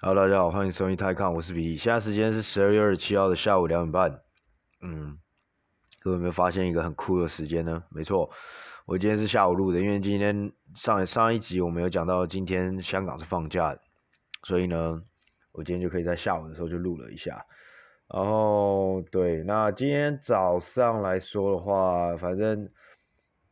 Hello，大家好，欢迎收听泰康，我是皮。现在时间是十二月二十七号的下午两点半。嗯，各位有没有发现一个很酷的时间呢？没错，我今天是下午录的，因为今天上上一集我们有讲到今天香港是放假，所以呢，我今天就可以在下午的时候就录了一下。然后对，那今天早上来说的话，反正。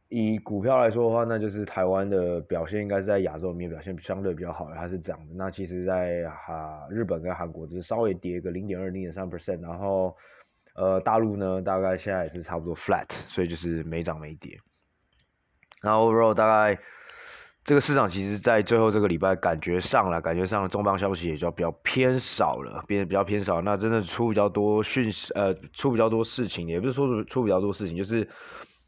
以股票来说的话，那就是台湾的表现应该是在亚洲里面表现相对比较好的，它是涨的。那其实在，哈日本跟韩国就是稍微跌个零点二、零点三 percent，然后呃大陆呢大概现在也是差不多 flat，所以就是没涨没跌。然后 overall 大概这个市场其实，在最后这个礼拜感觉上了，感觉上了重磅消息也就比较偏少了，变得比较偏少。那真的出比较多讯息，呃，出比较多事情，也不是说出比较多事情，就是。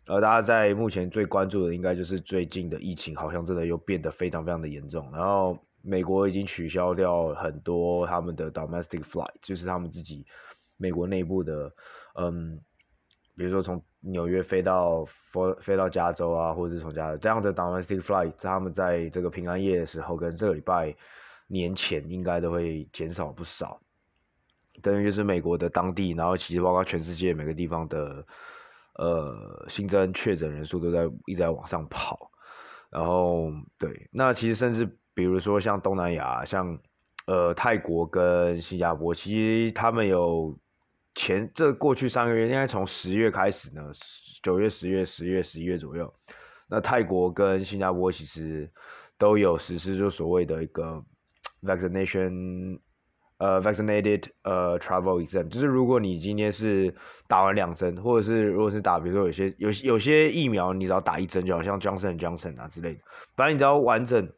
呃，大家在目前最关注的应该就是最近的疫情，好像真的又变得非常非常的严重。然后美国已经取消掉很多他们的 domestic flight，就是他们自己美国内部的，嗯，比如说从纽约飞到飞飞到加州啊，或者是从加州这样的 domestic flight，他们在这个平安夜的时候跟这个礼拜年前应该都会减少不少。等于就是美国的当地，然后其实包括全世界每个地方的。呃，新增确诊人数都在一直在往上跑，然后对，那其实甚至比如说像东南亚，像呃泰国跟新加坡，其实他们有前这过去三个月，应该从十月开始呢，九月、十月、十月、十一月左右，那泰国跟新加坡其实都有实施就所谓的一个 vaccination。呃、，vaccinated，呃、，travel exam，就是如果你今天是打完两针，或者是如果是打，比如说有些有有些疫苗，你只要打一针，就好像 Johnson Johnson 啊之类的，反正你只要完整，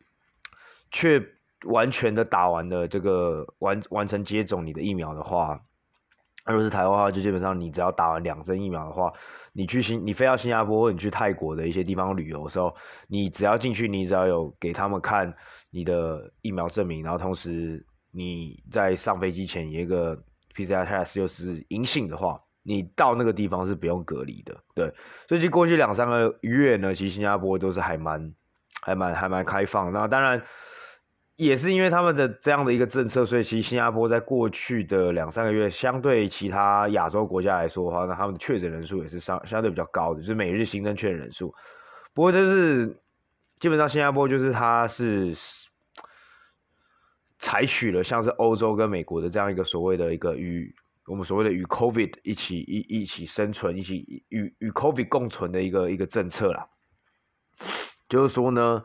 却完全的打完了这个完完成接种你的疫苗的话，如果是台湾话，就基本上你只要打完两针疫苗的话，你去新你飞到新加坡或你去泰国的一些地方旅游的时候，你只要进去，你只要有给他们看你的疫苗证明，然后同时。你在上飞机前一个 PCR test 又是阴性的话，你到那个地方是不用隔离的。对，所以过去两三个月呢，其实新加坡都是还蛮、还蛮、还蛮开放。那当然也是因为他们的这样的一个政策，所以其实新加坡在过去的两三个月，相对其他亚洲国家来说的话，那他们的确诊人数也是相相对比较高的，就是每日新增确诊人数。不过就是基本上新加坡就是它是。采取了像是欧洲跟美国的这样一个所谓的一个与我们所谓的与 COVID 一起一一起生存，一起与与 COVID 共存的一个一个政策啦。就是说呢，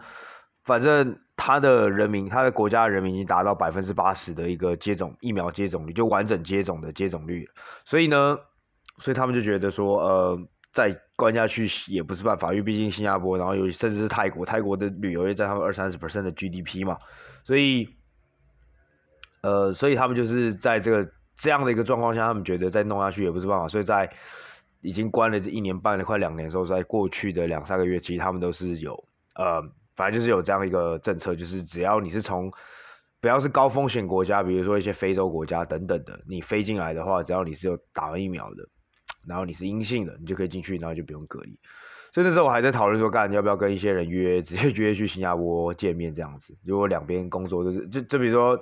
反正他的人民，他的国家人民已经达到百分之八十的一个接种疫苗接种率，就完整接种的接种率。所以呢，所以他们就觉得说，呃，再关下去也不是办法，因为毕竟新加坡，然后尤其甚至是泰国，泰国的旅游业占他们二三十 percent 的 GDP 嘛，所以。呃，所以他们就是在这个这样的一个状况下，他们觉得再弄下去也不是办法，所以在已经关了这一年半了，快两年的时候，在过去的两三个月，其实他们都是有呃，反正就是有这样一个政策，就是只要你是从不要是高风险国家，比如说一些非洲国家等等的，你飞进来的话，只要你是有打完疫苗的，然后你是阴性的，你就可以进去，然后就不用隔离。所以那时候我还在讨论说，干要不要跟一些人约，直接约去新加坡见面这样子，如果两边工作就是就就比如说。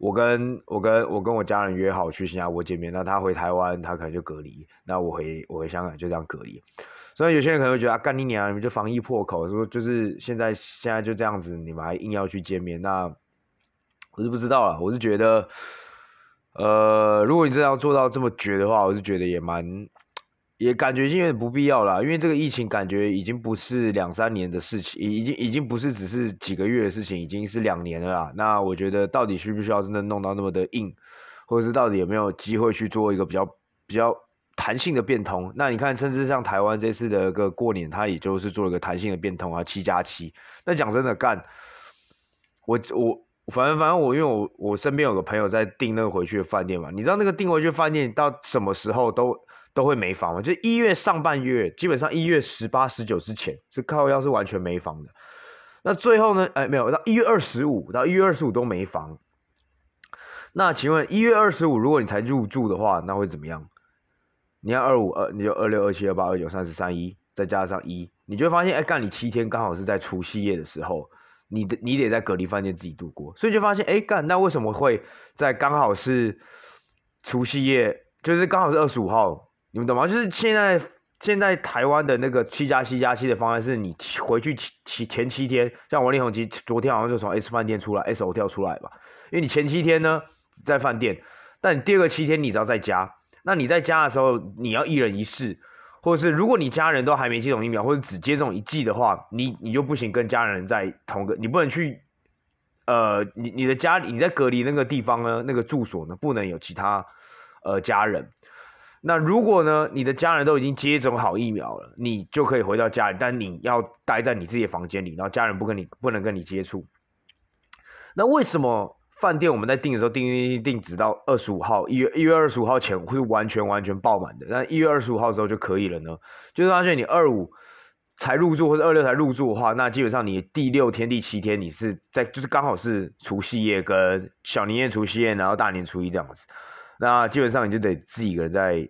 我跟我跟我跟我家人约好去新加坡见面，那他回台湾，他可能就隔离，那我回我回香港就这样隔离。所以有些人可能会觉得啊，干你娘，你们就防疫破口，说就是现在现在就这样子，你们还硬要去见面，那我是不知道了。我是觉得，呃，如果你真的要做到这么绝的话，我是觉得也蛮。也感觉有点不必要了，因为这个疫情感觉已经不是两三年的事情，已经已经不是只是几个月的事情，已经是两年了啦。那我觉得到底需不需要真的弄到那么的硬，或者是到底有没有机会去做一个比较比较弹性的变通？那你看，甚至像台湾这次的一个过年，它也就是做了个弹性的变通啊，七加七。那讲真的干，我我反正反正我因为我我身边有个朋友在订那个回去的饭店嘛，你知道那个订回去饭店到什么时候都。都会没房嘛，就一月上半月，基本上一月十八、十九之前是靠腰是完全没房的。那最后呢？哎，没有到一月二十五到一月二十五都没房。那请问一月二十五，如果你才入住的话，那会怎么样？你要二五二，你就二六二七二八二九三十三一，再加上一，你就会发现，哎，干你七天刚好是在除夕夜的时候，你的你得在隔离饭店自己度过，所以就发现，哎，干，那为什么会在刚好是除夕夜，就是刚好是二十五号，你们懂吗？就是现在现在台湾的那个七加七加七的方案是你回去七前七天，像王力宏其昨天好像就从 S 饭店出来，S O 跳出来吧，因为你前七天呢在饭店，但你第二个七天你只要在家，那你在家的时候你要一人一室。或者是如果你家人都还没接种疫苗，或者只接种一剂的话，你你就不行跟家人在同个，你不能去，呃，你你的家你在隔离那个地方呢，那个住所呢，不能有其他呃家人。那如果呢，你的家人都已经接种好疫苗了，你就可以回到家里，但你要待在你自己的房间里，然后家人不跟你不能跟你接触。那为什么？饭店我们在订的时候订订订，直到二十五号，一月一月二十五号前会完全完全爆满的。但一月二十五号之后就可以了呢？就是发现你二五才入住或者二六才入住的话，那基本上你第六天、第七天你是在就是刚好是除夕夜跟小年夜、除夕夜，然后大年初一这样子。那基本上你就得自己一个人在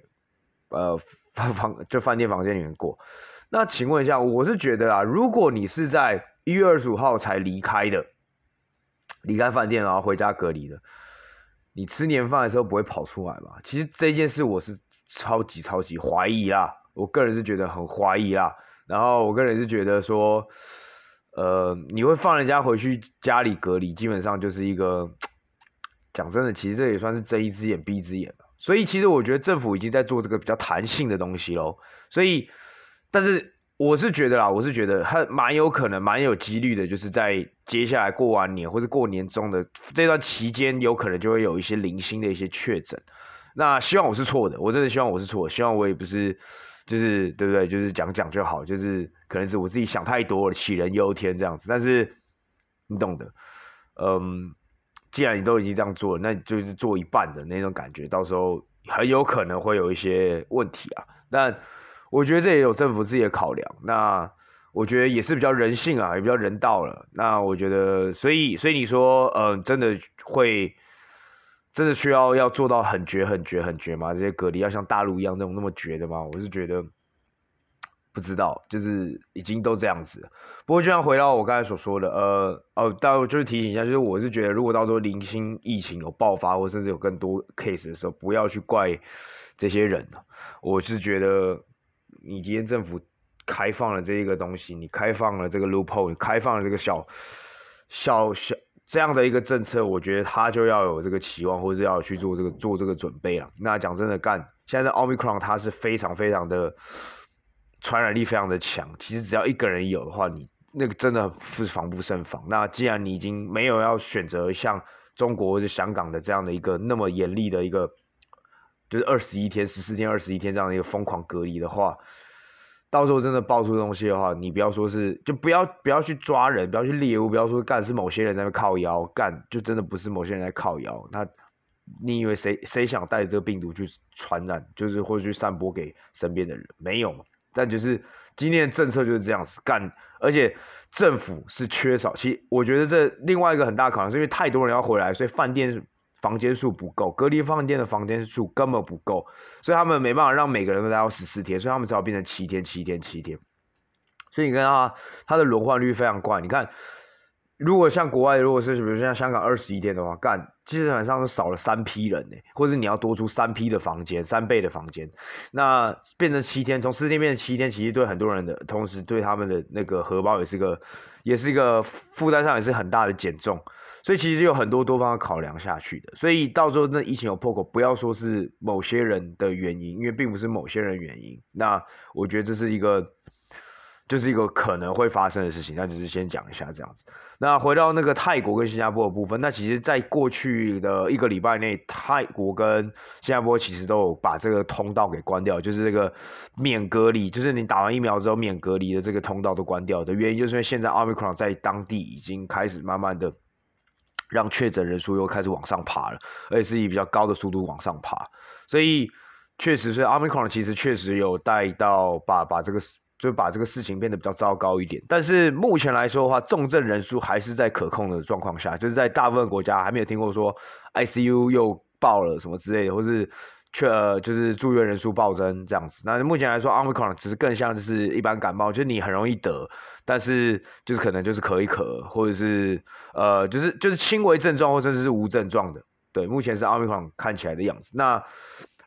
呃房就饭店房间里面过。那请问一下，我是觉得啊，如果你是在一月二十五号才离开的。离开饭店然后回家隔离的，你吃年饭的时候不会跑出来吧？其实这件事我是超级超级怀疑啦，我个人是觉得很怀疑啦。然后我个人是觉得说，呃，你会放人家回去家里隔离，基本上就是一个讲真的，其实这也算是睁一只眼闭一只眼了。所以其实我觉得政府已经在做这个比较弹性的东西喽。所以，但是。我是觉得啦，我是觉得还蛮有可能，蛮有几率的，就是在接下来过完年或者过年中的这段期间，有可能就会有一些零星的一些确诊。那希望我是错的，我真的希望我是错，希望我也不是，就是对不对？就是讲讲就好，就是可能是我自己想太多了，杞人忧天这样子。但是你懂的，嗯，既然你都已经这样做了，那你就是做一半的那种感觉，到时候很有可能会有一些问题啊。但我觉得这也有政府自己的考量，那我觉得也是比较人性啊，也比较人道了。那我觉得，所以所以你说，嗯、呃，真的会，真的需要要做到很绝、很绝、很绝吗？这些隔离要像大陆一样那种那么绝的吗？我是觉得不知道，就是已经都这样子。不过就像回到我刚才所说的，呃，哦，但就是提醒一下，就是我是觉得，如果到时候零星疫情有爆发，或甚至有更多 case 的时候，不要去怪这些人。我是觉得。你今天政府开放了这一个东西，你开放了这个 loophole，你开放了这个小小小这样的一个政策，我觉得他就要有这个期望，或者是要去做这个做这个准备了。那讲真的，干现在的 Omicron 它是非常非常的传染力非常的强，其实只要一个人有的话，你那个真的是防不胜防。那既然你已经没有要选择像中国或者香港的这样的一个那么严厉的一个。就是二十一天、十四天、二十一天这样的一个疯狂隔离的话，到时候真的爆出东西的话，你不要说是，就不要不要去抓人，不要去猎物，不要说干是某些人在那靠腰干，就真的不是某些人在靠腰。那你以为谁谁想带着这个病毒去传染，就是或者去散播给身边的人？没有。但就是今年的政策就是这样子干，而且政府是缺少。其实我觉得这另外一个很大可能是因为太多人要回来，所以饭店。房间数不够，隔离饭店的房间数根本不够，所以他们没办法让每个人都待到十四天，所以他们只好变成七天、七天、七天。所以你看啊，它的轮换率非常快。你看，如果像国外，如果是比如像香港二十一天的话，干基本上是少了三批人呢，或者你要多出三批的房间，三倍的房间，那变成七天，从十天变成七天，其实对很多人的，同时对他们的那个荷包也是个，也是一个负担上也是很大的减重。所以其实有很多多方的考量下去的，所以到时候那疫情有破口，不要说是某些人的原因，因为并不是某些人原因。那我觉得这是一个，就是一个可能会发生的事情。那就是先讲一下这样子。那回到那个泰国跟新加坡的部分，那其实在过去的一个礼拜内，泰国跟新加坡其实都有把这个通道给关掉，就是这个免隔离，就是你打完疫苗之后免隔离的这个通道都关掉的原因，就是因为现在 Omicron 在当地已经开始慢慢的。让确诊人数又开始往上爬了，而且是以比较高的速度往上爬，所以确实，所以 Omicron 其实确实有带到把把这个就把这个事情变得比较糟糕一点。但是目前来说的话，重症人数还是在可控的状况下，就是在大部分国家还没有听过说 ICU 又爆了什么之类的，或是却、就是住院人数暴增这样子。那目前来说，Omicron 只是更像就是一般感冒，就是你很容易得，但是就是可能就是咳一咳，或者是呃就是就是轻微症状，或者是无症状的。对，目前是 Omicron 看起来的样子。那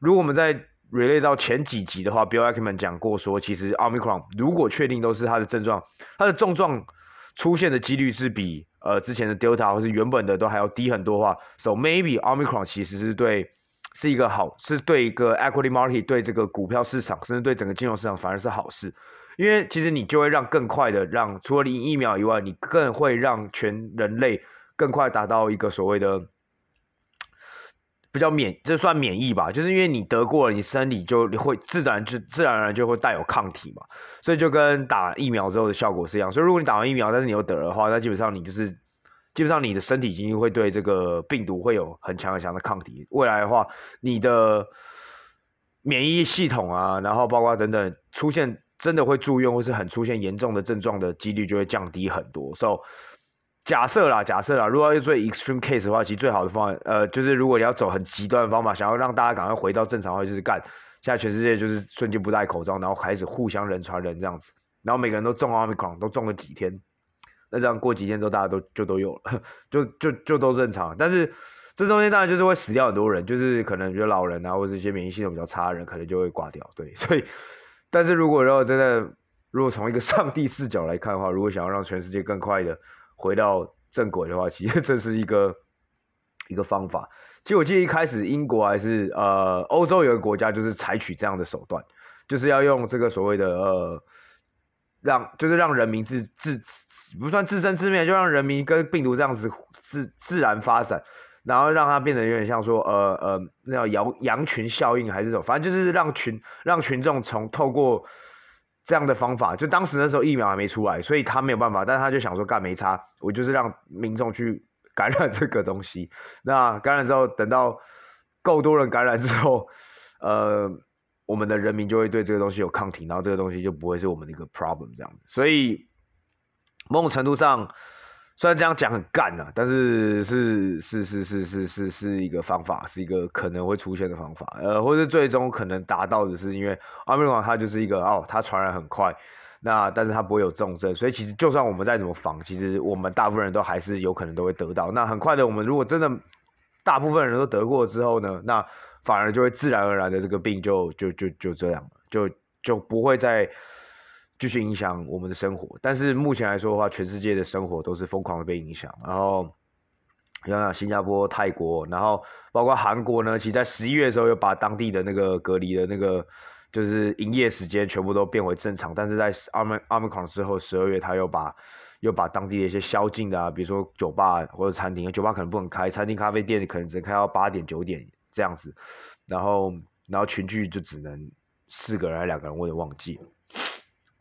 如果我们在 relay 到前几集的话，Bill Ackman 讲过说，其实 Omicron 如果确定都是它的症状，它的症状出现的几率是比呃之前的 Delta 或是原本的都还要低很多话，so maybe Omicron 其实是对是一个好，是对一个 equity market 对这个股票市场，甚至对整个金融市场反而是好事，因为其实你就会让更快的让除了你疫苗以外，你更会让全人类更快达到一个所谓的。比较免，这算免疫吧，就是因为你得过了，你身体就会自然就自然而然就会带有抗体嘛，所以就跟打疫苗之后的效果是一样。所以如果你打完疫苗，但是你又得的话，那基本上你就是基本上你的身体已经会对这个病毒会有很强很强的抗体。未来的话，你的免疫系统啊，然后包括等等出现真的会住院或是很出现严重的症状的几率就会降低很多。所以。假设啦，假设啦，如果要做 extreme case 的话，其实最好的方案，呃，就是如果你要走很极端的方法，想要让大家赶快回到正常的话，就是干，现在全世界就是瞬间不戴口罩，然后开始互相人传人这样子，然后每个人都中 Omicron，都中了几天，那这样过几天之后，大家都就都有了，就就就都正常。但是这中间当然就是会死掉很多人，就是可能比如老人啊，或者一些免疫系统比较差的人，可能就会挂掉。对，所以，但是如果如果真的，如果从一个上帝视角来看的话，如果想要让全世界更快的。回到正轨的话，其实 这是一个一个方法。其实我记得一开始英国还是呃欧洲有个国家，就是采取这样的手段，就是要用这个所谓的呃让就是让人民自自不算自生自灭，就让人民跟病毒这样子自自然发展，然后让它变得有点像说呃呃那叫羊羊群效应还是什么，反正就是让群让群众从透过。这样的方法，就当时那时候疫苗还没出来，所以他没有办法，但他就想说干没差，我就是让民众去感染这个东西。那感染之后，等到够多人感染之后，呃，我们的人民就会对这个东西有抗体，然后这个东西就不会是我们的一个 problem 这样子。所以某种程度上。虽然这样讲很干呐，但是是是是是是是是一个方法，是一个可能会出现的方法，呃，或者最终可能达到的是，因为奥密克戎它就是一个哦，它传染很快，那但是它不会有重症，所以其实就算我们再怎么防，其实我们大部分人都还是有可能都会得到。那很快的，我们如果真的大部分人都得过之后呢，那反而就会自然而然的这个病就就就就这样了，就就不会再。继续影响我们的生活，但是目前来说的话，全世界的生活都是疯狂的被影响。然后，想想新加坡、泰国，然后包括韩国呢，其实在十一月的时候又把当地的那个隔离的那个就是营业时间全部都变回正常。但是在奥密奥密克戎之后，十二月他又把又把当地的一些宵禁的啊，比如说酒吧或者餐厅，酒吧可能不能开，餐厅咖啡店可能只能开到八点九点这样子。然后，然后群聚就只能四个人两个人，我也忘记了。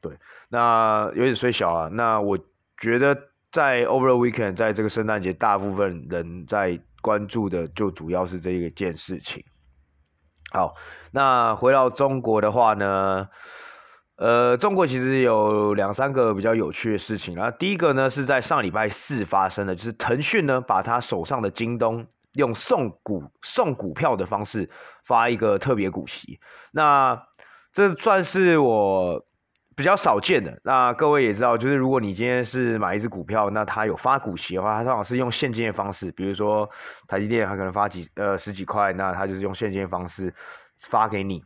对，那有点衰小啊。那我觉得在 Over the Weekend，在这个圣诞节，大部分人在关注的就主要是这一件事情。好，那回到中国的话呢，呃，中国其实有两三个比较有趣的事情。然后第一个呢是在上礼拜四发生的，就是腾讯呢把他手上的京东用送股送股票的方式发一个特别股息。那这算是我。比较少见的，那各位也知道，就是如果你今天是买一只股票，那它有发股息的话，它通常是用现金的方式，比如说台积电，它可能发几呃十几块，那它就是用现金的方式发给你。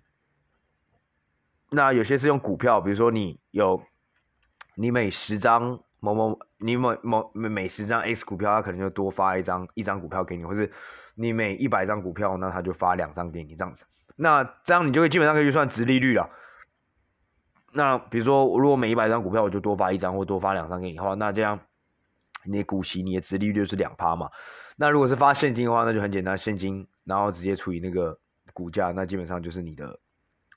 那有些是用股票，比如说你有你每十张某某，你某某每每十张 X 股票，它可能就多发一张一张股票给你，或是你每一百张股票，那它就发两张给你这样子。那这样你就会基本上可以算殖利率了。那比如说，如果每一百张股票我就多发一张或多发两张给你的话，那这样你的股息、你的殖利率是两趴嘛？那如果是发现金的话，那就很简单，现金然后直接除以那个股价，那基本上就是你的，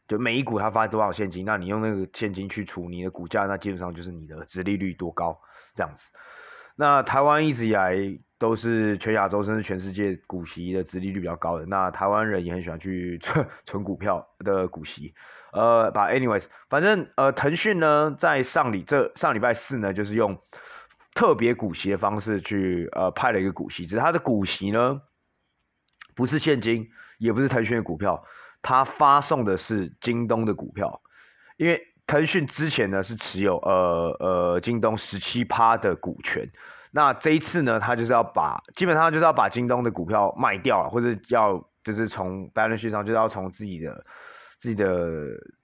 就每一股它发多少现金，那你用那个现金去除你的股价，那基本上就是你的殖利率多高这样子。那台湾一直以来都是全亚洲甚至全世界股息的殖利率比较高的，那台湾人也很喜欢去存 存股票的股息。呃，把 anyways，反正呃，腾讯呢，在上礼这上礼拜四呢，就是用特别股息的方式去呃派了一个股息，只是它的股息呢，不是现金，也不是腾讯的股票，他发送的是京东的股票，因为腾讯之前呢是持有呃呃京东十七趴的股权，那这一次呢，他就是要把基本上就是要把京东的股票卖掉了，或者要就是从 balance 上就是要从自己的自己的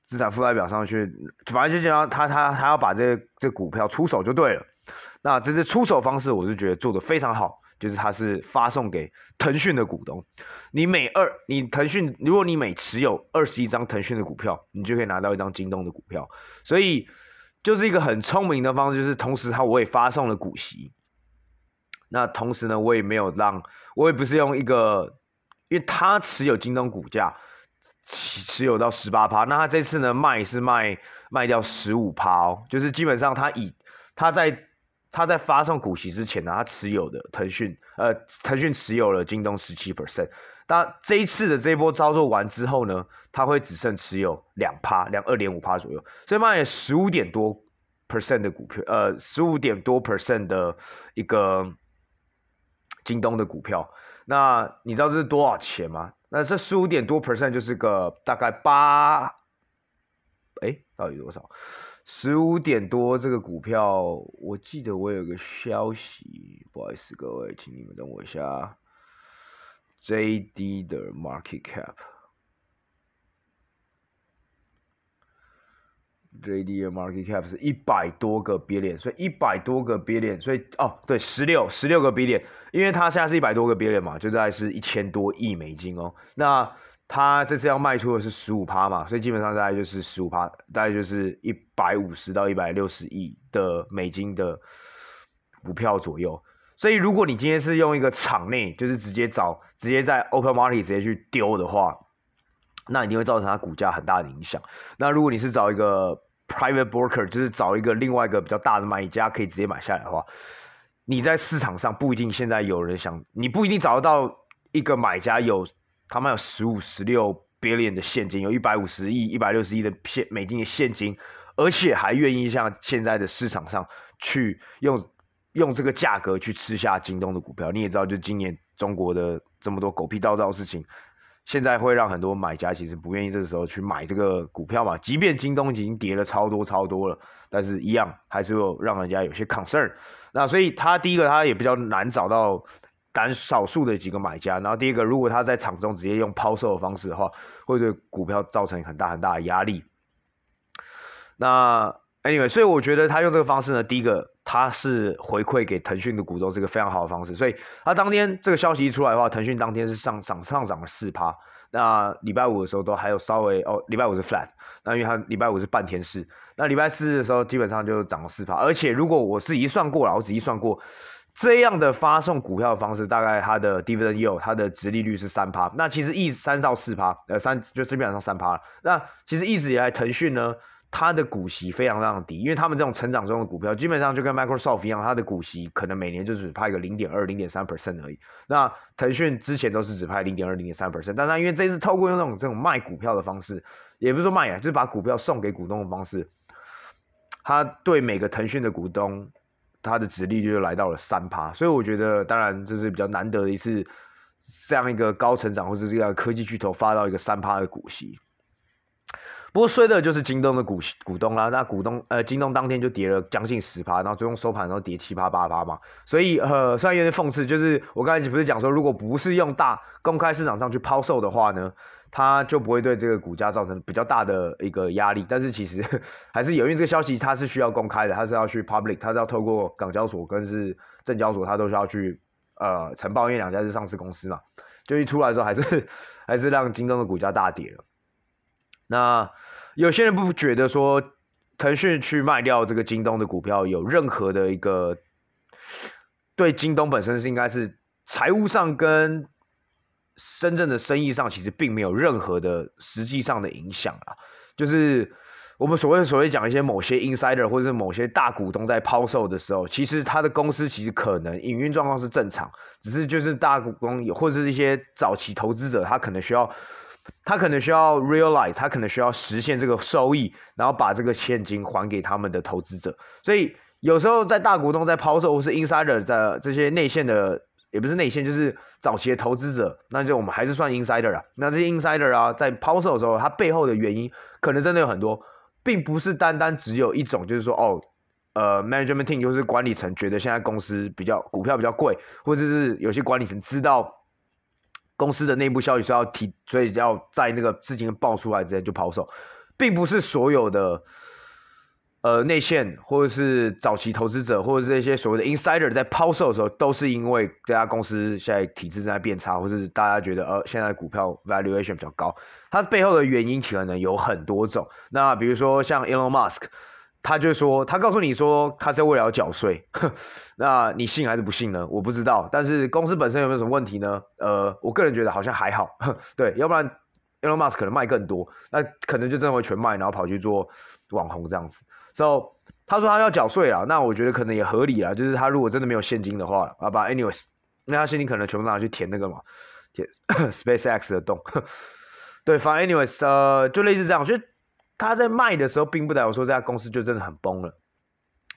资产负债表上去，反正就讲他他他要把这、这股票出手就对了。那这是出手方式，我是觉得做得非常好。就是它是发送给腾讯的股东，你每二你腾讯，如果你每持有二十一张腾讯的股票，你就可以拿到一张京东的股票，所以就是一个很聪明的方式，就是同时它我也发送了股息，那同时呢，我也没有让，我也不是用一个，因为他持有京东股价持持有到十八趴，那他这次呢卖是卖卖掉十五趴哦，就是基本上他以他在。他在发送股息之前呢，他持有的腾讯，呃，腾讯持有了京东十七 percent。那这一次的这一波操作完之后呢，他会只剩持有两趴，两二点五趴左右，所以卖了十五点多 percent 的股票，呃，十五点多 percent 的一个京东的股票。那你知道这是多少钱吗？那这十五点多 percent 就是个大概八，哎，到底多少？十五点多，这个股票，我记得我有个消息，不好意思各位，请你们等我一下。JD 的 market cap，JD 的 market cap 是一百多个 billion，所以一百多个 billion，所以哦，对，十六十六个 billion，因为它现在是一百多个 billion 嘛，就大概是一千多亿美金哦。那他这次要卖出的是十五趴嘛，所以基本上大概就是十五趴，大概就是一百五十到一百六十亿的美金的股票左右。所以如果你今天是用一个场内，就是直接找，直接在 open market 直接去丢的话，那一定会造成它股价很大的影响。那如果你是找一个 private broker，就是找一个另外一个比较大的买家可以直接买下来的话，你在市场上不一定现在有人想，你不一定找得到一个买家有。他们有十五、十六 billion 的现金，有一百五十亿、一百六十亿的现美金的现金，而且还愿意像现在的市场上去用用这个价格去吃下京东的股票。你也知道，就今年中国的这么多狗屁倒灶事情，现在会让很多买家其实不愿意这个时候去买这个股票嘛。即便京东已经跌了超多超多了，但是一样还是有让人家有些 concern。那所以他第一个，他也比较难找到。单少数的几个买家，然后第一个，如果他在场中直接用抛售的方式的话，会对股票造成很大很大的压力。那 anyway，所以我觉得他用这个方式呢，第一个他是回馈给腾讯的股东，是一个非常好的方式。所以他当天这个消息一出来的话，腾讯当天是上涨上涨了四趴。那礼拜五的时候都还有稍微哦，礼拜五是 flat，那因为他礼拜五是半天市，那礼拜四的时候基本上就涨了四趴。而且如果我是一算过了，我仔细算过。这样的发送股票的方式，大概它的 dividend yield，它的殖利率是三趴。那其实一三到四趴，呃三就基本上三趴了。那其实一直以来，腾讯呢，它的股息非常非常低，因为他们这种成长中的股票，基本上就跟 Microsoft 一样，它的股息可能每年就只派个零点二、零点三 percent 而已。那腾讯之前都是只派零点二、零点三 percent，但是因为这次透过用这种这种卖股票的方式，也不是说卖啊，就是把股票送给股东的方式，它对每个腾讯的股东。它的殖利率就来到了三趴，所以我觉得，当然这是比较难得的一次，这样一个高成长或者这样科技巨头发到一个三趴的股息。不过衰的就是京东的股股东啦，那股东呃京东当天就跌了将近十趴，然后最终收盘然后跌七趴八趴嘛，所以呃虽然有点讽刺，就是我刚才不是讲说，如果不是用大公开市场上去抛售的话呢，它就不会对这个股价造成比较大的一个压力，但是其实 还是有，因为这个消息它是需要公开的，它是要去 public，它是要透过港交所跟是证交所，它都需要去呃呈报，因为两家是上市公司嘛，就一出来的时候还是还是让京东的股价大跌了。那有些人不觉得说腾讯去卖掉这个京东的股票有任何的一个对京东本身是应该是财务上跟。深圳的生意上其实并没有任何的实际上的影响啊，就是我们所谓所谓讲一些某些 insider 或者是某些大股东在抛售的时候，其实他的公司其实可能营运状况是正常，只是就是大股东或者是一些早期投资者，他可能需要他可能需要 realize，他可能需要实现这个收益，然后把这个现金还给他们的投资者，所以有时候在大股东在抛售或是 insider 在这些内线的。也不是内线，就是早期的投资者，那就我们还是算 insider 啊。那这些 insider 啊，在抛售的时候，它背后的原因可能真的有很多，并不是单单只有一种，就是说哦，呃，management team 就是管理层觉得现在公司比较股票比较贵，或者是有些管理层知道公司的内部消息是要提，所以要在那个事情爆出来之前就抛售，并不是所有的。呃，内线或者是早期投资者，或者是这些所谓的 insider 在抛售的时候，都是因为这家公司现在体质正在变差，或是大家觉得呃现在股票 valuation 比较高，它背后的原因可能有很多种。那比如说像 Elon Musk，他就说他告诉你说他是为了要缴税，那你信还是不信呢？我不知道。但是公司本身有没有什么问题呢？呃，我个人觉得好像还好，对，要不然 Elon Musk 可能卖更多，那可能就真的会全卖，然后跑去做网红这样子。之后、so, 他说他要缴税了，那我觉得可能也合理啊，就是他如果真的没有现金的话，啊把 anyways，那他现金可能全部拿去填那个嘛，填 SpaceX 的洞，对，反正 anyways，呃，就类似这样，就他在卖的时候，并不代表说这家公司就真的很崩了。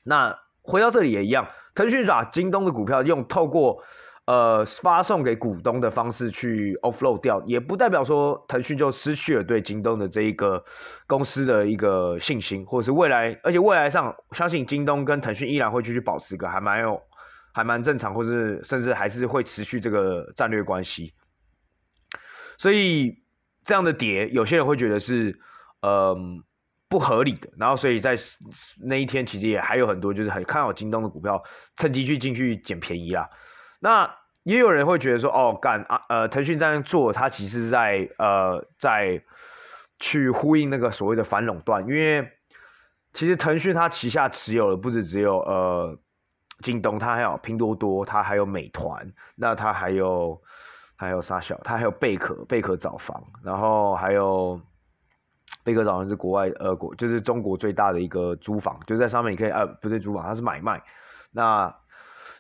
那回到这里也一样，腾讯把京东的股票用透过。呃，发送给股东的方式去 offload 掉，也不代表说腾讯就失去了对京东的这一个公司的一个信心，或者是未来，而且未来上相信京东跟腾讯依然会继续保持一个还蛮有、还蛮正常，或是甚至还是会持续这个战略关系。所以这样的跌，有些人会觉得是嗯、不合理的，然后所以在那一天其实也还有很多就是很看好京东的股票，趁机去进去捡便宜啦。那也有人会觉得说，哦，干啊，呃，腾讯这样做，它其实是在呃，在去呼应那个所谓的反垄断，因为其实腾讯它旗下持有的不止只有呃京东，它还有拼多多，它还有美团，那它还有还有啥小，它还有贝壳，贝壳找房，然后还有贝壳找房是国外呃国就是中国最大的一个租房，就在上面你可以呃不是租房，它是买卖，那。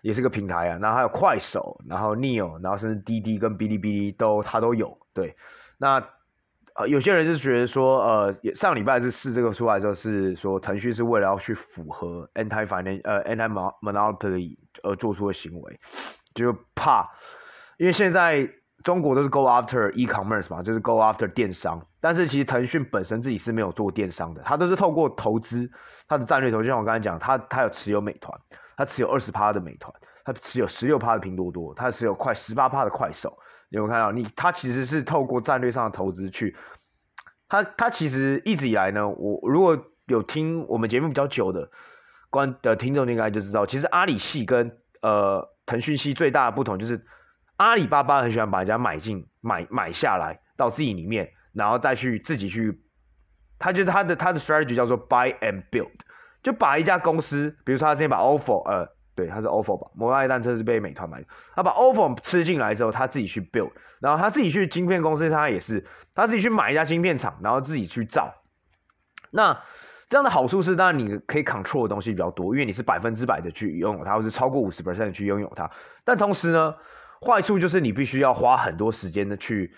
也是个平台啊，然后还有快手，然后 Neo，然后甚至滴滴跟哔哩哔哩都它都有。对，那呃有些人就觉得说，呃上礼拜是试这个出来之后，是说腾讯是为了要去符合 anti finance 呃 anti monopoly 而做出的行为，就怕，因为现在中国都是 go after e-commerce 嘛，就是 go after 电商，但是其实腾讯本身自己是没有做电商的，它都是透过投资，它的战略投资，像我刚才讲，它它有持有美团。他持有二十趴的美团，他持有十六趴的拼多多，他持有快十八趴的快手。你有没有看到？你他其实是透过战略上的投资去，他他其实一直以来呢，我如果有听我们节目比较久的观的听众应该就知道，其实阿里系跟呃腾讯系最大的不同就是，阿里巴巴很喜欢把人家买进买买下来到自己里面，然后再去自己去，他就是他的他的 strategy 叫做 buy and build。就把一家公司，比如说他之前把 ofo，呃，对，他是 ofo 吧，摩拜单车是被美团买的，他把 ofo 吃进来之后，他自己去 build，然后他自己去晶片公司，他也是他自己去买一家晶片厂，然后自己去造。那这样的好处是，当然你可以 control 的东西比较多，因为你是百分之百的去拥有它，或是超过五十 percent 去拥有它。但同时呢，坏处就是你必须要花很多时间的去，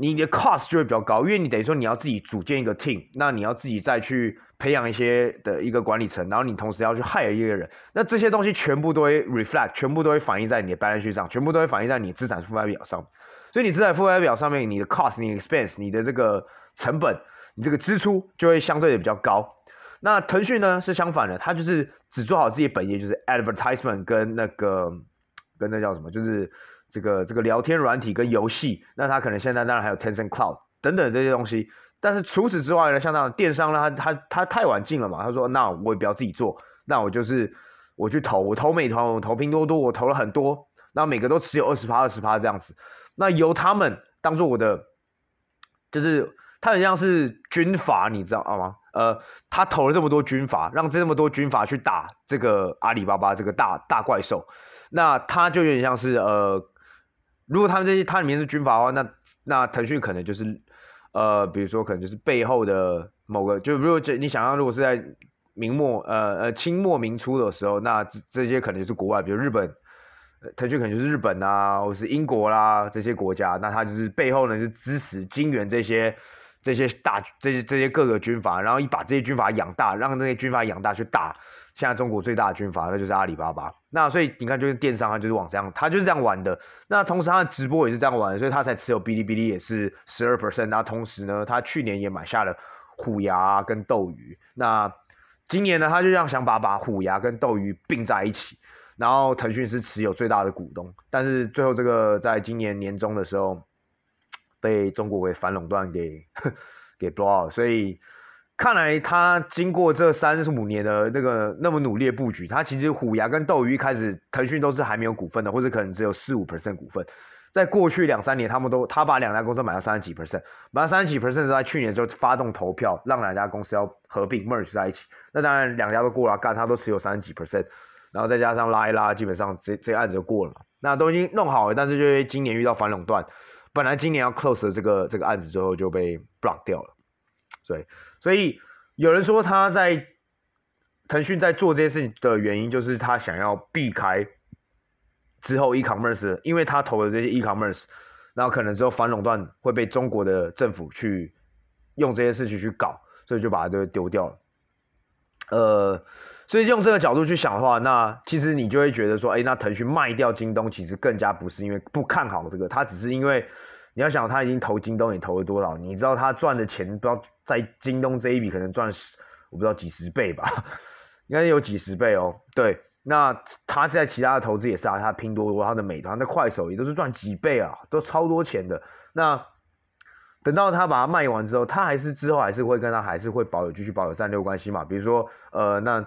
你的 cost 就会比较高，因为你等于说你要自己组建一个 team，那你要自己再去。培养一些的一个管理层，然后你同时要去 hire 一个人，那这些东西全部都会 reflect，全部都会反映在你的 balance sheet 上，全部都会反映在你资产负债表上。所以你资产负债表上面，你的 cost、你的 expense、你的这个成本、你这个支出就会相对的比较高。那腾讯呢是相反的，它就是只做好自己本业，就是 advertisement 跟那个跟那叫什么，就是这个这个聊天软体跟游戏。那它可能现在当然还有 Tencent Cloud 等等这些东西。但是除此之外呢，像那种电商呢，他他他太晚进了嘛。他说：“那我也不要自己做，那我就是我去投，我投美团，我投拼多多，我投了很多，那每个都持有二十趴、二十趴这样子。那由他们当做我的，就是他很像是军阀，你知道吗？呃，他投了这么多军阀，让这么多军阀去打这个阿里巴巴这个大大怪兽，那他就有点像是呃，如果他们这些他里面是军阀的话，那那腾讯可能就是。”呃，比如说可能就是背后的某个，就如果这你想象，如果是在明末，呃呃清末明初的时候，那这这些可能就是国外，比如日本，腾讯可能就是日本啊，或是英国啦这些国家，那他就是背后呢是支持金援这些这些大这些这些各个军阀，然后一把这些军阀养大，让那些军阀养大去打现在中国最大的军阀，那就是阿里巴巴。那所以你看，就是电商，它就是往这样，它就是这样玩的。那同时，它的直播也是这样玩，所以它才持有哔哩哔哩也是十二 percent。那同时呢，它去年也买下了虎牙跟斗鱼。那今年呢，他就这样想把把虎牙跟斗鱼并在一起，然后腾讯是持有最大的股东，但是最后这个在今年年中的时候。被中国给反垄断给 给 blow out，所以看来他经过这三十五年的那个那么努力的布局，他其实虎牙跟斗鱼一开始腾讯都是还没有股份的，或者可能只有四五 percent 股份。在过去两三年，他们都他把两家公司买了三十几 percent，买了三十几 percent 是在去年就发动投票，让两家公司要合并 merge 在一起。那当然两家都过了，干他都持有三十几 percent，然后再加上拉一拉，基本上这这案子就过了嘛。那都已经弄好了，但是就今年遇到反垄断。本来今年要 close 的这个这个案子，最后就被 block 掉了。对，所以有人说他在腾讯在做这些事情的原因，就是他想要避开之后 e-commerce，因为他投的这些 e-commerce，然后可能之后反垄断会被中国的政府去用这些事情去搞，所以就把它都丢掉了。呃。所以用这个角度去想的话，那其实你就会觉得说，哎，那腾讯卖掉京东，其实更加不是因为不看好这个，他只是因为你要想，他已经投京东，你投了多少？你知道他赚的钱，不知道在京东这一笔可能赚十，我不知道几十倍吧，应该有几十倍哦。对，那他在其他的投资也是啊，他拼多多、他的美团、那快手也都是赚几倍啊，都超多钱的。那等到他把它卖完之后，他还是之后还是会跟他还是会保有继续保有战略关系嘛？比如说，呃，那。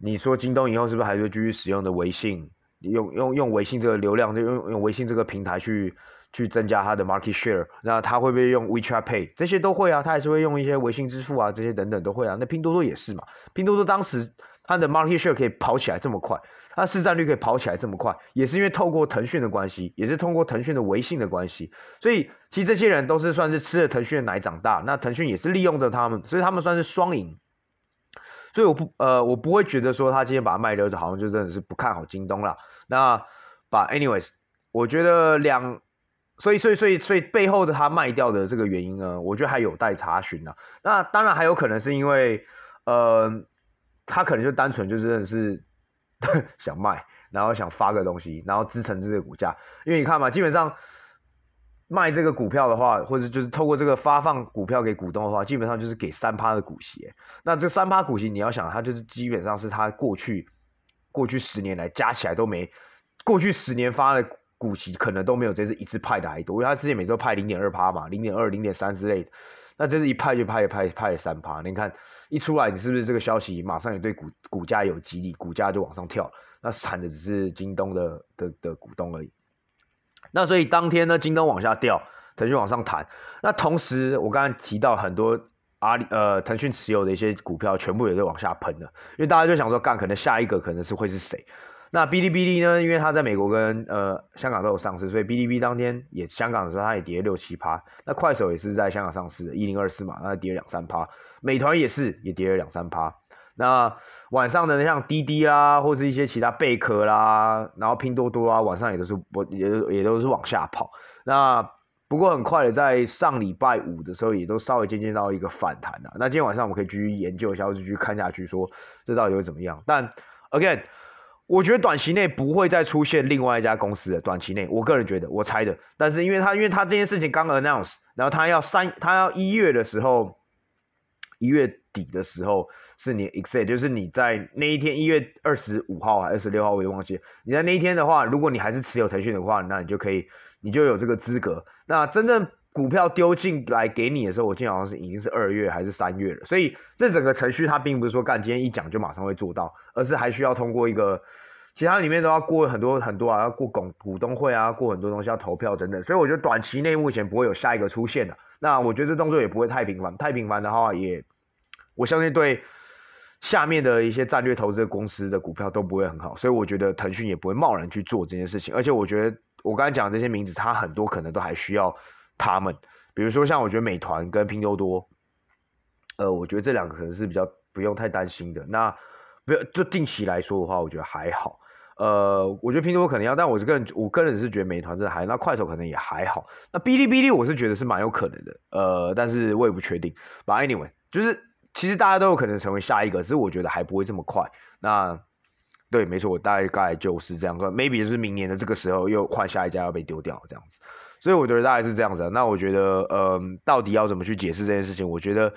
你说京东以后是不是还会继续使用的微信？用用用微信这个流量，就用用微信这个平台去去增加它的 market share？那他会不会用 WeChat Pay？这些都会啊，他还是会用一些微信支付啊，这些等等都会啊。那拼多多也是嘛，拼多多当时它的 market share 可以跑起来这么快，它市占率可以跑起来这么快，也是因为透过腾讯的关系，也是通过腾讯的微信的关系。所以其实这些人都是算是吃了腾讯的奶长大，那腾讯也是利用着他们，所以他们算是双赢。所以我不呃，我不会觉得说他今天把它卖掉，好像就真的是不看好京东了。那把 anyways，我觉得两，所以所以所以所以背后的他卖掉的这个原因呢，我觉得还有待查询呢。那当然还有可能是因为呃，他可能就单纯就真的是 想卖，然后想发个东西，然后支撑这个股价。因为你看嘛，基本上。卖这个股票的话，或者就是透过这个发放股票给股东的话，基本上就是给三趴的股息。那这三趴股息，你要想，它就是基本上是它过去过去十年来加起来都没，过去十年发的股息可能都没有这次一次派的还多，因为它之前每周派零点二趴嘛，零点二、零点三之类的。那这次一派就派派派了三趴，你看一出来，你是不是这个消息马上也对股股价有激励，股价就往上跳？那惨的只是京东的的的股东而已。那所以当天呢，京东往下掉，腾讯往上弹。那同时，我刚才提到很多阿里呃腾讯持有的一些股票，全部也都往下喷了，因为大家就想说，干可能下一个可能是会是谁？那哔哩哔哩呢？因为它在美国跟呃香港都有上市，所以哔哩哔哩当天也香港的时候它也跌了六七趴。那快手也是在香港上市的，一零二四嘛，那跌了两三趴。美团也是也跌了两三趴。那晚上的像滴滴啊，或是一些其他贝壳啦，然后拼多多啊，晚上也都是不也也都是往下跑。那不过很快的，在上礼拜五的时候，也都稍微渐渐到一个反弹了。那今天晚上我们可以继续研究一下，或者继续看下去，说这到底会怎么样？但 again，我觉得短期内不会再出现另外一家公司的。短期内，我个人觉得，我猜的。但是因为他因为他这件事情刚 announce，然后他要三，他要一月的时候，一月。底的时候是你，except，就是你在那一天一月二十五号还二十六号，我也忘记。你在那一天的话，如果你还是持有腾讯的话，那你就可以，你就有这个资格。那真正股票丢进来给你的时候，我记得好像是已经是二月还是三月了。所以这整个程序它并不是说干今天一讲就马上会做到，而是还需要通过一个，其他里面都要过很多很多啊，要过股股东会啊，过很多东西要投票等等。所以我觉得短期内目前不会有下一个出现的。那我觉得这动作也不会太频繁，太频繁的话也。我相信对下面的一些战略投资公司的股票都不会很好，所以我觉得腾讯也不会贸然去做这件事情。而且我觉得我刚才讲的这些名字，它很多可能都还需要他们，比如说像我觉得美团跟拼多多，呃，我觉得这两个可能是比较不用太担心的。那不要就定期来说的话，我觉得还好。呃，我觉得拼多多可能要，但我个人我个人是觉得美团这还，那快手可能也还好。那哔哩哔哩我是觉得是蛮有可能的，呃，但是我也不确定。But anyway，就是其实大家都有可能成为下一个，只是我觉得还不会这么快。那对，没错，我大概就是这样。Maybe 就是明年的这个时候又换下一家要被丢掉这样子。所以我觉得大概是这样子。那我觉得，呃，到底要怎么去解释这件事情？我觉得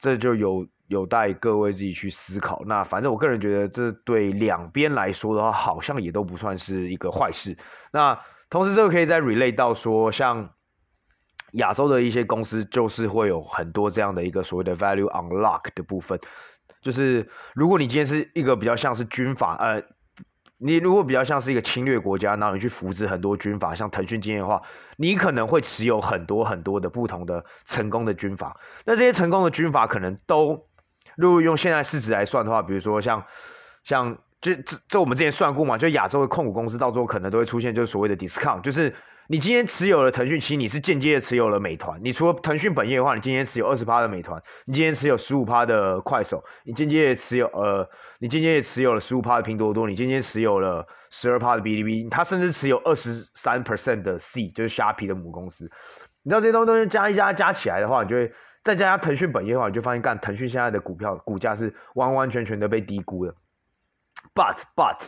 这就有。有待各位自己去思考。那反正我个人觉得，这对两边来说的话，好像也都不算是一个坏事。那同时，这个可以再 relate 到说，像亚洲的一些公司，就是会有很多这样的一个所谓的 value unlock 的部分。就是如果你今天是一个比较像是军阀，呃。你如果比较像是一个侵略国家，然后你去扶植很多军阀，像腾讯经验的话，你可能会持有很多很多的不同的成功的军阀。那这些成功的军阀可能都，如果用现在市值来算的话，比如说像像就这这我们之前算过嘛，就亚洲的控股公司到时候可能都会出现就是所谓的 discount，就是。你今天持有了腾讯，其实你是间接的持有了美团。你除了腾讯本业的话，你今天持有二十趴的美团，你今天持有十五趴的快手，你间接持有呃，你间接也持有了十五趴的拼多多，你间接持有了十二趴的哔哩哔哩，他甚至持有二十三 percent 的 C，就是虾皮的母公司。你知道这些东西加一加加起来的话，你就会再加上腾讯本业的话，你就发现干腾讯现在的股票股价是完完全全的被低估了。But but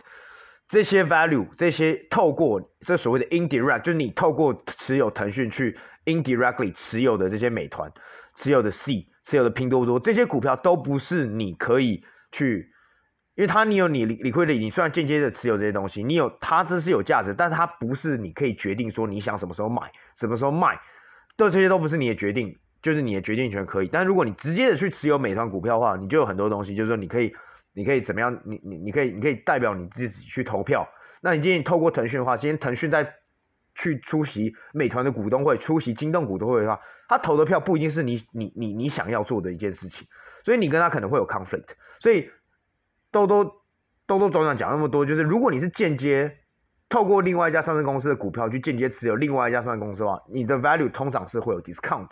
这些 value，这些透过这所谓的 indirect，就是你透过持有腾讯去 indirectly 持有的这些美团、持有的 C、持有的拼多多，这些股票都不是你可以去，因为它你有你理亏的，你虽然间接的持有这些东西，你有它这是有价值，但它不是你可以决定说你想什么时候买、什么时候卖，对，这些都不是你的决定，就是你的决定权可以。但如果你直接的去持有美团股票的话，你就有很多东西，就是说你可以。你可以怎么样？你你你可以你可以代表你自己去投票。那你今天透过腾讯的话，今天腾讯在去出席美团的股东会、出席京东股东会的话，他投的票不一定是你你你你想要做的一件事情，所以你跟他可能会有 conflict。所以兜兜兜兜转转讲那么多，就是如果你是间接透过另外一家上市公司的股票去间接持有另外一家上市公司的话，你的 value 通常是会有 discount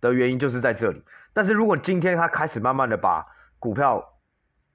的原因就是在这里。但是如果今天他开始慢慢的把股票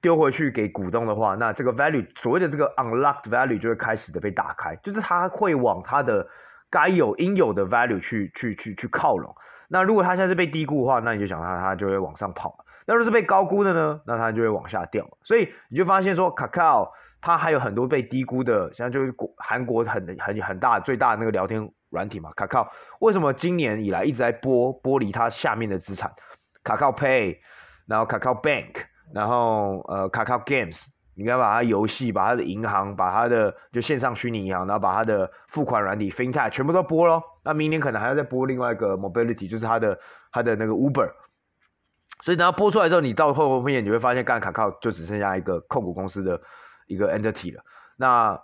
丢回去给股东的话，那这个 value 所谓的这个 unlocked value 就会开始的被打开，就是它会往它的该有应有的 value 去去去去靠拢。那如果它现在是被低估的话，那你就想它它就会往上跑。那如果是被高估的呢，那它就会往下掉。所以你就发现说，Kakao 它还有很多被低估的，像就是国韩国很很很大最大的那个聊天软体嘛，Kakao 为什么今年以来一直在剥剥离它下面的资产，Kakao Pay。然后 Kakao Bank，然后呃 Kakao Games，你该把它游戏、把它的银行、把它的就线上虚拟银行，然后把它的付款软体 FinTech 全部都播咯。那明年可能还要再播另外一个 Mobility，就是它的它的那个 Uber。所以等它播出来之后，你到后面你会发现，干 Kakao 就只剩下一个控股公司的一个 Entity 了。那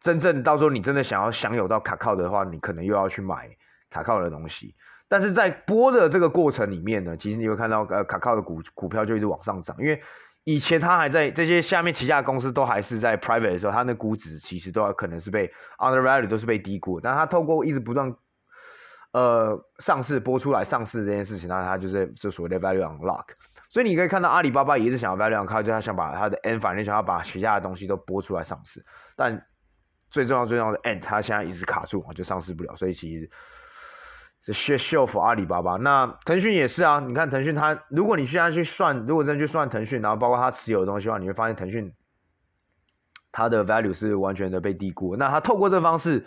真正到时候你真的想要享有到卡靠的话，你可能又要去买卡靠的东西。但是在播的这个过程里面呢，其实你会看到，呃，卡靠的股股票就一直往上涨，因为以前它还在这些下面旗下的公司都还是在 private 的时候，它那估值其实都要可能是被 undervalue 都是被低估，但它透过一直不断呃上市播出来上市这件事情，那它就是就所谓的 value unlock。所以你可以看到阿里巴巴也是想要 value unlock，就他想把它的 N 反正想要把旗下的东西都播出来上市，但最重要最重要的 N 它现在一直卡住啊，就上市不了，所以其实。是 shit show for 阿里巴巴，那腾讯也是啊。你看腾讯，它如果你现在去算，如果真的去算腾讯，然后包括它持有的东西的话，你会发现腾讯它的 value 是完全的被低估。那它透过这方式，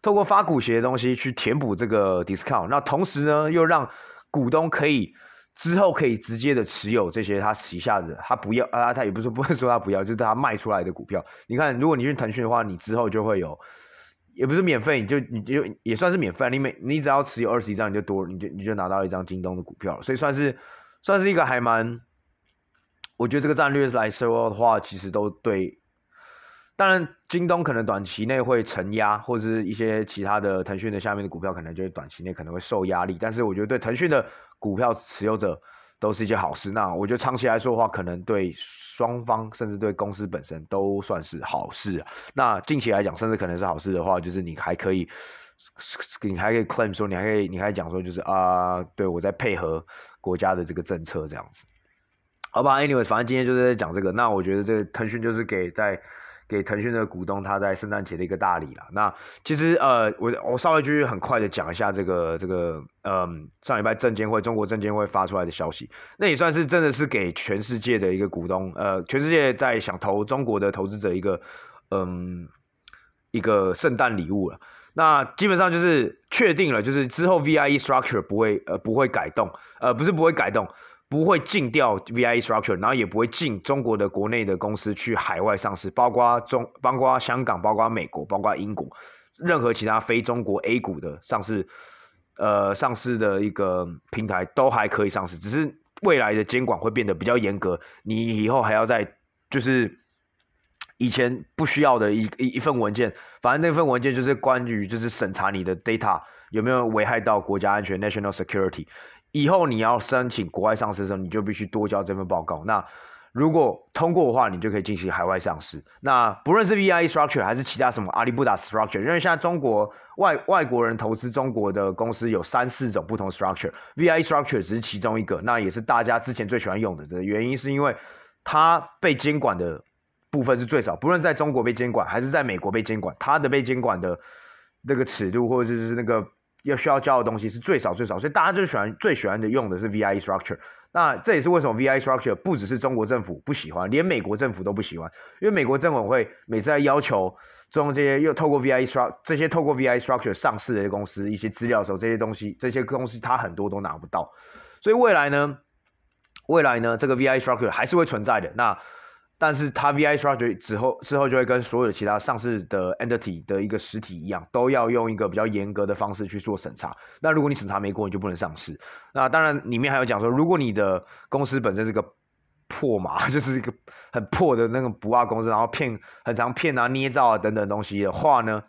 透过发股息的东西去填补这个 discount，那同时呢，又让股东可以之后可以直接的持有这些他旗下的，他不要啊，他也不是不会说他不要，就是他卖出来的股票。你看，如果你去腾讯的话，你之后就会有。也不是免费，你就你就也算是免费。你每你只要持有二十一张，你就多，你就你就拿到一张京东的股票，所以算是算是一个还蛮，我觉得这个战略来说的话，其实都对。当然，京东可能短期内会承压，或者是一些其他的腾讯的下面的股票，可能就是短期内可能会受压力。但是我觉得对腾讯的股票持有者。都是一件好事。那我觉得长期来说的话，可能对双方甚至对公司本身都算是好事啊。那近期来讲，甚至可能是好事的话，就是你还可以，你还可以 claim 说，你还可以，你还讲说，就是啊，对我在配合国家的这个政策这样子。好吧，Anyway，反正今天就是在讲这个。那我觉得这个腾讯就是给在给腾讯的股东他在圣诞节的一个大礼了。那其实呃，我我稍微就很快的讲一下这个这个嗯，上礼拜证监会中国证监会发出来的消息，那也算是真的是给全世界的一个股东，呃，全世界在想投中国的投资者一个嗯一个圣诞礼物了。那基本上就是确定了，就是之后 VIE structure 不会呃不会改动，呃不是不会改动。不会禁掉 VIE structure，然后也不会禁中国的国内的公司去海外上市，包括中，包括香港，包括美国，包括英国，任何其他非中国 A 股的上市，呃，上市的一个平台都还可以上市，只是未来的监管会变得比较严格，你以后还要在就是以前不需要的一一一份文件，反正那份文件就是关于就是审查你的 data 有没有危害到国家安全 national security。以后你要申请国外上市的时候，你就必须多交这份报告。那如果通过的话，你就可以进行海外上市。那不论是 VIE structure 还是其他什么阿里不达 structure，因为现在中国外外国人投资中国的公司有三四种不同 structure，VIE structure 只是其中一个，那也是大家之前最喜欢用的。的原因是因为它被监管的部分是最少，不论在中国被监管还是在美国被监管，它的被监管的那个尺度或者是那个。要需要交的东西是最少最少，所以大家最喜欢最喜欢的用的是 VIE structure。那这也是为什么 VIE structure 不只是中国政府不喜欢，连美国政府都不喜欢，因为美国证监会每次在要求中这些又透过 VIE structure 这些透过 VIE structure 上市的公司一些资料的时候，这些东西这些公司它很多都拿不到。所以未来呢，未来呢，这个 VIE structure 还是会存在的。那但是它 V I structure 之后之后就会跟所有的其他上市的 entity 的一个实体一样，都要用一个比较严格的方式去做审查。那如果你审查没过，你就不能上市。那当然里面还有讲说，如果你的公司本身是个破码，就是一个很破的那个不二公司，然后骗很常骗啊、捏造啊等等东西的话呢，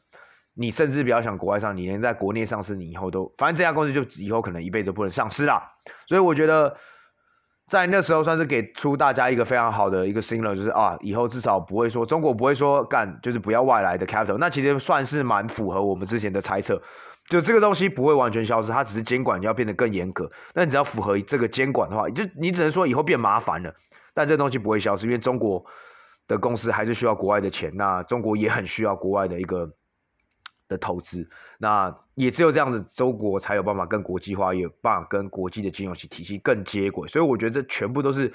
你甚至不要想国外上，你连在国内上市，你以后都反正这家公司就以后可能一辈子不能上市啦。所以我觉得。在那时候算是给出大家一个非常好的一个 signal，就是啊，以后至少不会说中国不会说干，就是不要外来的 capital。那其实算是蛮符合我们之前的猜测，就这个东西不会完全消失，它只是监管要变得更严格。那你只要符合这个监管的话，就你只能说以后变麻烦了，但这东西不会消失，因为中国的公司还是需要国外的钱，那中国也很需要国外的一个。的投资，那也只有这样子，中国才有办法跟国际化，也有办法跟国际的金融体系更接轨。所以我觉得这全部都是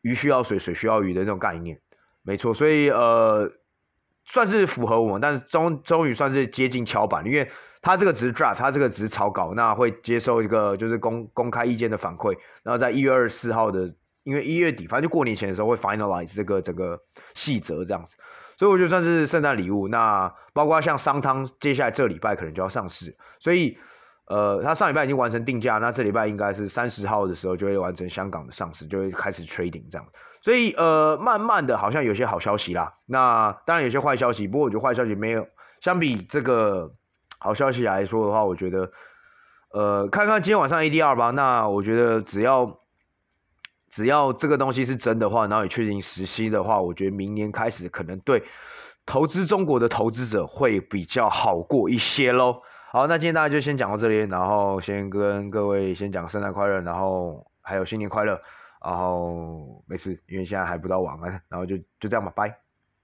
鱼需要水，水需要鱼的那种概念，没错。所以呃，算是符合我们，但是终终于算是接近敲板，因为它这个只是 draft，它这个只是草稿，那会接受一个就是公公开意见的反馈，然后在一月二十四号的，因为一月底，反正就过年前的时候会 finalize 这个整个细则这样子。所以我觉得算是圣诞礼物。那包括像商汤，接下来这礼拜可能就要上市。所以，呃，他上礼拜已经完成定价，那这礼拜应该是三十号的时候就会完成香港的上市，就会开始 trading 这样。所以，呃，慢慢的好像有些好消息啦。那当然有些坏消息，不过我觉得坏消息没有相比这个好消息来说的话，我觉得，呃，看看今天晚上 ADR 吧。那我觉得只要。只要这个东西是真的话，然后也确定实施的话，我觉得明年开始可能对投资中国的投资者会比较好过一些喽。好，那今天大家就先讲到这里，然后先跟各位先讲圣诞快乐，然后还有新年快乐，然后没事，因为现在还不到晚安，然后就就这样吧，拜。